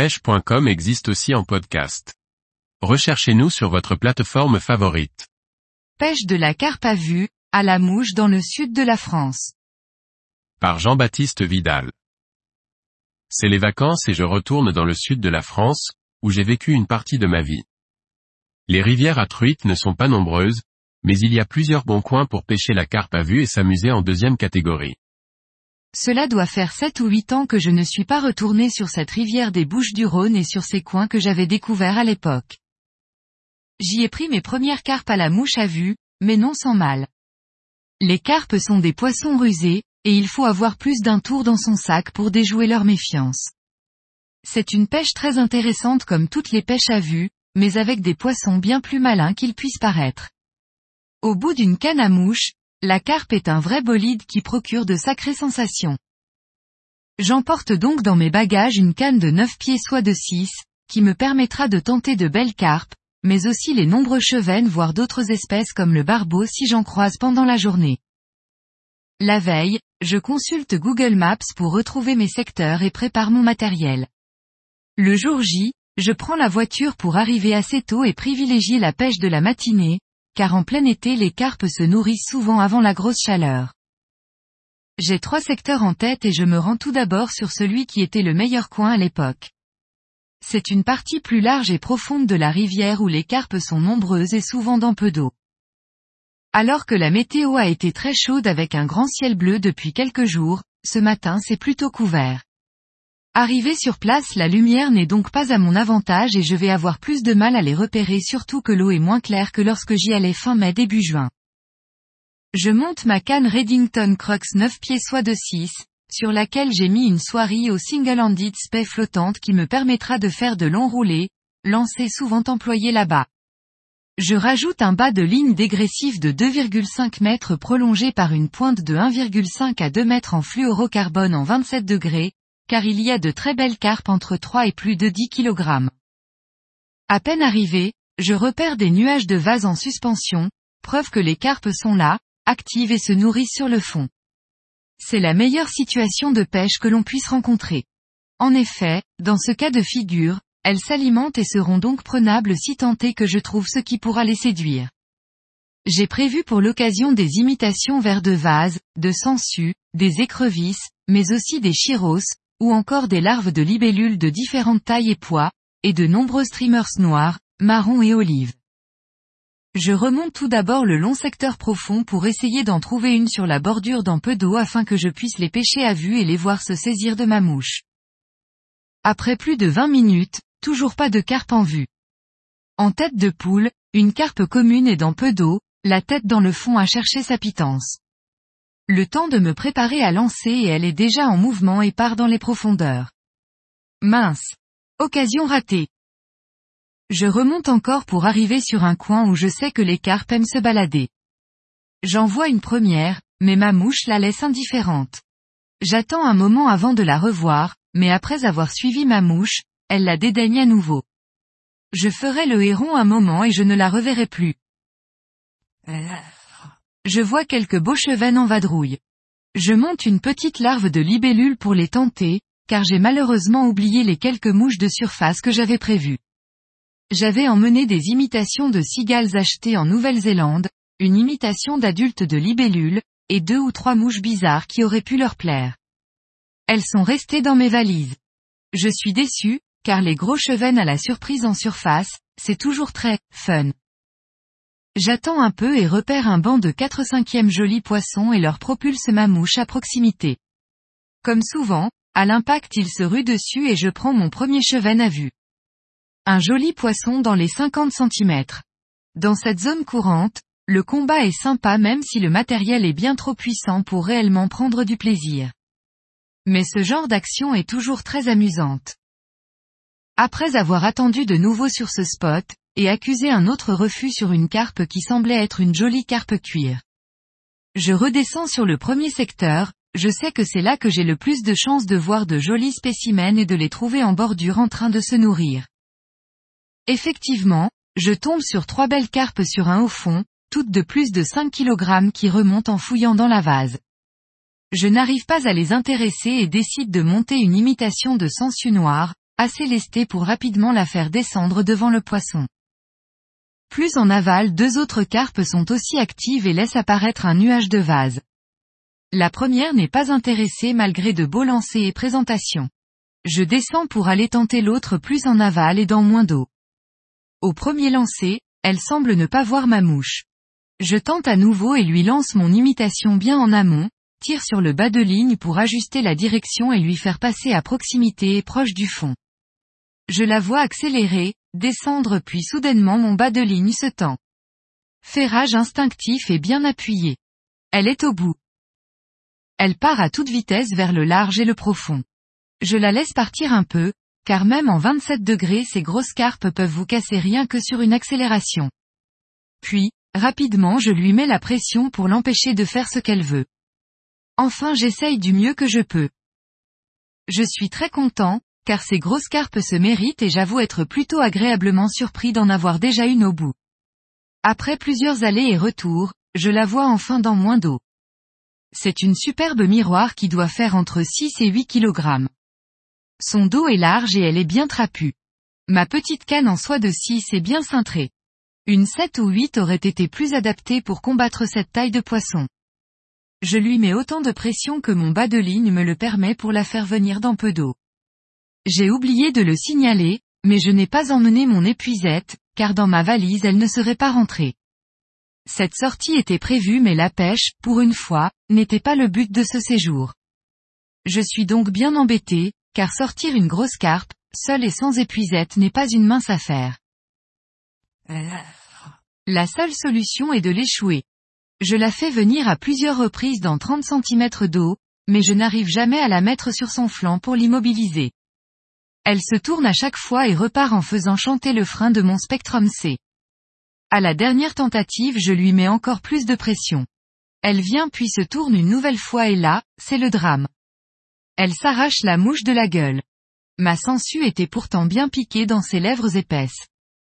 pêche.com existe aussi en podcast. Recherchez-nous sur votre plateforme favorite. Pêche de la carpe à vue, à la mouche dans le sud de la France. Par Jean-Baptiste Vidal. C'est les vacances et je retourne dans le sud de la France, où j'ai vécu une partie de ma vie. Les rivières à truites ne sont pas nombreuses, mais il y a plusieurs bons coins pour pêcher la carpe à vue et s'amuser en deuxième catégorie. Cela doit faire sept ou huit ans que je ne suis pas retourné sur cette rivière des Bouches du Rhône et sur ces coins que j'avais découverts à l'époque. J'y ai pris mes premières carpes à la mouche à vue, mais non sans mal. Les carpes sont des poissons rusés, et il faut avoir plus d'un tour dans son sac pour déjouer leur méfiance. C'est une pêche très intéressante comme toutes les pêches à vue, mais avec des poissons bien plus malins qu'ils puissent paraître. Au bout d'une canne à mouche, la carpe est un vrai bolide qui procure de sacrées sensations. J'emporte donc dans mes bagages une canne de 9 pieds soit de 6, qui me permettra de tenter de belles carpes, mais aussi les nombreux chevennes voire d'autres espèces comme le barbeau si j'en croise pendant la journée. La veille, je consulte Google Maps pour retrouver mes secteurs et prépare mon matériel. Le jour J, je prends la voiture pour arriver assez tôt et privilégier la pêche de la matinée, car en plein été les carpes se nourrissent souvent avant la grosse chaleur. J'ai trois secteurs en tête et je me rends tout d'abord sur celui qui était le meilleur coin à l'époque. C'est une partie plus large et profonde de la rivière où les carpes sont nombreuses et souvent dans peu d'eau. Alors que la météo a été très chaude avec un grand ciel bleu depuis quelques jours, ce matin c'est plutôt couvert. Arrivé sur place la lumière n'est donc pas à mon avantage et je vais avoir plus de mal à les repérer surtout que l'eau est moins claire que lorsque j'y allais fin mai début juin. Je monte ma canne Reddington Crux 9 pieds soit de 6, sur laquelle j'ai mis une soierie au single-handed spay flottante qui me permettra de faire de longs roulés, lancés souvent employés là-bas. Je rajoute un bas de ligne dégressif de 2,5 mètres prolongé par une pointe de 1,5 à 2 mètres en fluorocarbone en 27 degrés, car il y a de très belles carpes entre 3 et plus de 10 kg. À peine arrivé, je repère des nuages de vase en suspension, preuve que les carpes sont là, actives et se nourrissent sur le fond. C'est la meilleure situation de pêche que l'on puisse rencontrer. En effet, dans ce cas de figure, elles s'alimentent et seront donc prenables si tant est que je trouve ce qui pourra les séduire. J'ai prévu pour l'occasion des imitations vers de vase, de sangsues, des écrevisses, mais aussi des chiros, ou encore des larves de libellules de différentes tailles et poids, et de nombreux streamers noirs, marrons et olives. Je remonte tout d'abord le long secteur profond pour essayer d'en trouver une sur la bordure dans peu d'eau afin que je puisse les pêcher à vue et les voir se saisir de ma mouche. Après plus de 20 minutes, toujours pas de carpe en vue. En tête de poule, une carpe commune est dans peu d'eau, la tête dans le fond à chercher sa pitance. Le temps de me préparer à lancer et elle est déjà en mouvement et part dans les profondeurs. Mince. Occasion ratée. Je remonte encore pour arriver sur un coin où je sais que les carpes aiment se balader. J'en vois une première, mais ma mouche la laisse indifférente. J'attends un moment avant de la revoir, mais après avoir suivi ma mouche, elle la dédaigne à nouveau. Je ferai le héron un moment et je ne la reverrai plus. Je vois quelques beaux chevennes en vadrouille. Je monte une petite larve de libellule pour les tenter, car j'ai malheureusement oublié les quelques mouches de surface que j'avais prévues. J'avais emmené des imitations de cigales achetées en Nouvelle-Zélande, une imitation d'adultes de libellules, et deux ou trois mouches bizarres qui auraient pu leur plaire. Elles sont restées dans mes valises. Je suis déçu, car les gros chevennes à la surprise en surface, c'est toujours très fun. J'attends un peu et repère un banc de 4 cinquièmes jolis poissons et leur propulse ma mouche à proximité. Comme souvent, à l'impact il se rue dessus et je prends mon premier chevenne à vue. Un joli poisson dans les 50 cm. Dans cette zone courante, le combat est sympa même si le matériel est bien trop puissant pour réellement prendre du plaisir. Mais ce genre d'action est toujours très amusante. Après avoir attendu de nouveau sur ce spot, et accuser un autre refus sur une carpe qui semblait être une jolie carpe cuir. Je redescends sur le premier secteur, je sais que c'est là que j'ai le plus de chances de voir de jolis spécimens et de les trouver en bordure en train de se nourrir. Effectivement, je tombe sur trois belles carpes sur un haut fond, toutes de plus de 5 kg qui remontent en fouillant dans la vase. Je n'arrive pas à les intéresser et décide de monter une imitation de sangsue noire, assez lestée pour rapidement la faire descendre devant le poisson. Plus en aval deux autres carpes sont aussi actives et laissent apparaître un nuage de vase. La première n'est pas intéressée malgré de beaux lancers et présentations. Je descends pour aller tenter l'autre plus en aval et dans moins d'eau. Au premier lancer, elle semble ne pas voir ma mouche. Je tente à nouveau et lui lance mon imitation bien en amont, tire sur le bas de ligne pour ajuster la direction et lui faire passer à proximité et proche du fond. Je la vois accélérer, descendre puis soudainement mon bas de ligne se tend. Ferrage instinctif et bien appuyé. Elle est au bout. Elle part à toute vitesse vers le large et le profond. Je la laisse partir un peu, car même en 27 degrés ces grosses carpes peuvent vous casser rien que sur une accélération. Puis, rapidement je lui mets la pression pour l'empêcher de faire ce qu'elle veut. Enfin j'essaye du mieux que je peux. Je suis très content, car ces grosses carpes se méritent et j'avoue être plutôt agréablement surpris d'en avoir déjà une au bout. Après plusieurs allers et retours, je la vois enfin dans moins d'eau. C'est une superbe miroir qui doit faire entre 6 et 8 kg. Son dos est large et elle est bien trapue. Ma petite canne en soie de 6 est bien cintrée. Une 7 ou 8 aurait été plus adaptée pour combattre cette taille de poisson. Je lui mets autant de pression que mon bas de ligne me le permet pour la faire venir dans peu d'eau. J'ai oublié de le signaler, mais je n'ai pas emmené mon épuisette, car dans ma valise elle ne serait pas rentrée. Cette sortie était prévue mais la pêche, pour une fois, n'était pas le but de ce séjour. Je suis donc bien embêté, car sortir une grosse carpe, seule et sans épuisette n'est pas une mince affaire. La seule solution est de l'échouer. Je la fais venir à plusieurs reprises dans 30 cm d'eau, mais je n'arrive jamais à la mettre sur son flanc pour l'immobiliser. Elle se tourne à chaque fois et repart en faisant chanter le frein de mon Spectrum C. À la dernière tentative je lui mets encore plus de pression. Elle vient puis se tourne une nouvelle fois et là, c'est le drame. Elle s'arrache la mouche de la gueule. Ma sangsue était pourtant bien piquée dans ses lèvres épaisses.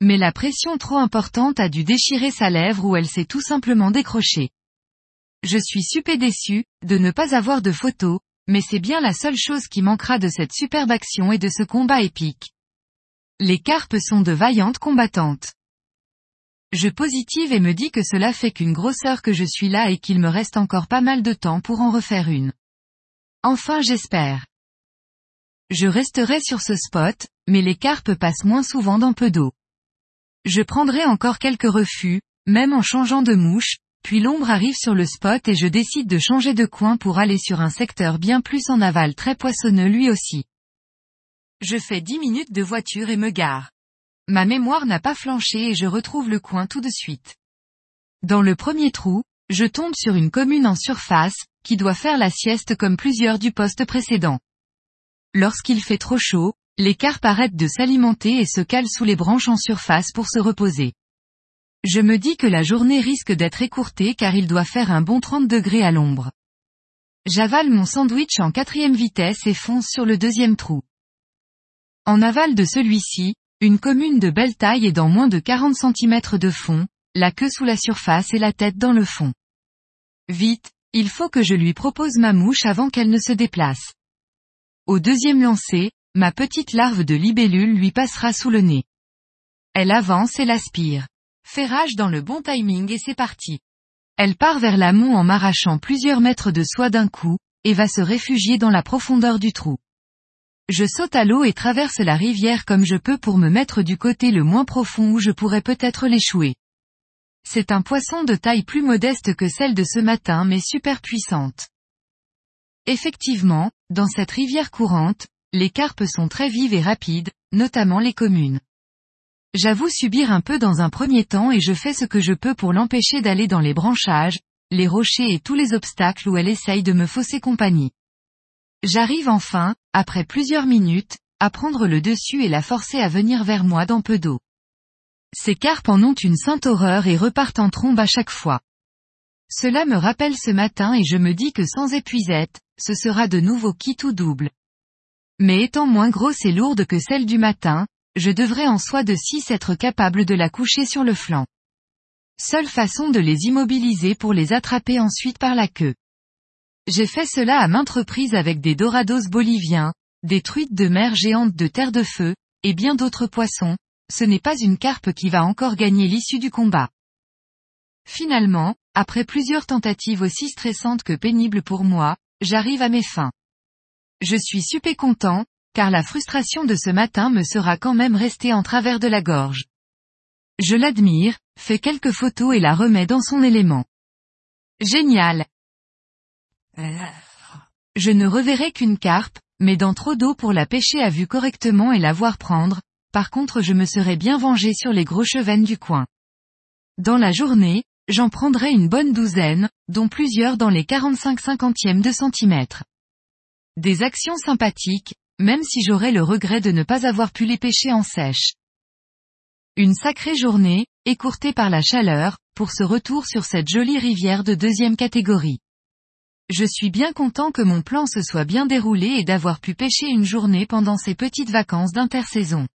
Mais la pression trop importante a dû déchirer sa lèvre ou elle s'est tout simplement décrochée. Je suis super déçu, de ne pas avoir de photos, mais c'est bien la seule chose qui manquera de cette superbe action et de ce combat épique. Les carpes sont de vaillantes combattantes. Je positive et me dis que cela fait qu'une grosseur que je suis là et qu'il me reste encore pas mal de temps pour en refaire une. Enfin j'espère. Je resterai sur ce spot, mais les carpes passent moins souvent dans peu d'eau. Je prendrai encore quelques refus, même en changeant de mouche, puis l'ombre arrive sur le spot et je décide de changer de coin pour aller sur un secteur bien plus en aval très poissonneux lui aussi. Je fais dix minutes de voiture et me gare. Ma mémoire n'a pas flanché et je retrouve le coin tout de suite. Dans le premier trou, je tombe sur une commune en surface, qui doit faire la sieste comme plusieurs du poste précédent. Lorsqu'il fait trop chaud, les carpes arrêtent de s'alimenter et se calent sous les branches en surface pour se reposer. Je me dis que la journée risque d'être écourtée car il doit faire un bon 30 degrés à l'ombre. J'avale mon sandwich en quatrième vitesse et fonce sur le deuxième trou. En aval de celui-ci, une commune de belle taille et dans moins de 40 cm de fond, la queue sous la surface et la tête dans le fond. Vite, il faut que je lui propose ma mouche avant qu'elle ne se déplace. Au deuxième lancer, ma petite larve de libellule lui passera sous le nez. Elle avance et l'aspire. Ferrage dans le bon timing et c'est parti. Elle part vers l'amont en m'arrachant plusieurs mètres de soie d'un coup, et va se réfugier dans la profondeur du trou. Je saute à l'eau et traverse la rivière comme je peux pour me mettre du côté le moins profond où je pourrais peut-être l'échouer. C'est un poisson de taille plus modeste que celle de ce matin mais super puissante. Effectivement, dans cette rivière courante, les carpes sont très vives et rapides, notamment les communes. J'avoue subir un peu dans un premier temps et je fais ce que je peux pour l'empêcher d'aller dans les branchages, les rochers et tous les obstacles où elle essaye de me fausser compagnie. J'arrive enfin, après plusieurs minutes, à prendre le dessus et la forcer à venir vers moi dans peu d'eau. Ces carpes en ont une sainte horreur et repartent en trombe à chaque fois. Cela me rappelle ce matin et je me dis que sans épuisette, ce sera de nouveau quitte ou double. Mais étant moins grosse et lourde que celle du matin, je devrais en soi de 6 être capable de la coucher sur le flanc. Seule façon de les immobiliser pour les attraper ensuite par la queue. J'ai fait cela à maintes reprises avec des dorados boliviens, des truites de mer géantes de terre de feu, et bien d'autres poissons, ce n'est pas une carpe qui va encore gagner l'issue du combat. Finalement, après plusieurs tentatives aussi stressantes que pénibles pour moi, j'arrive à mes fins. Je suis super content, car la frustration de ce matin me sera quand même restée en travers de la gorge. Je l'admire, fais quelques photos et la remets dans son élément. Génial. Je ne reverrai qu'une carpe, mais dans trop d'eau pour la pêcher à vue correctement et la voir prendre, par contre je me serais bien vengé sur les gros chevennes du coin. Dans la journée, j'en prendrai une bonne douzaine, dont plusieurs dans les 45 cinquantièmes de centimètres. Des actions sympathiques, même si j'aurais le regret de ne pas avoir pu les pêcher en sèche. Une sacrée journée, écourtée par la chaleur, pour ce retour sur cette jolie rivière de deuxième catégorie. Je suis bien content que mon plan se soit bien déroulé et d'avoir pu pêcher une journée pendant ces petites vacances d'intersaison.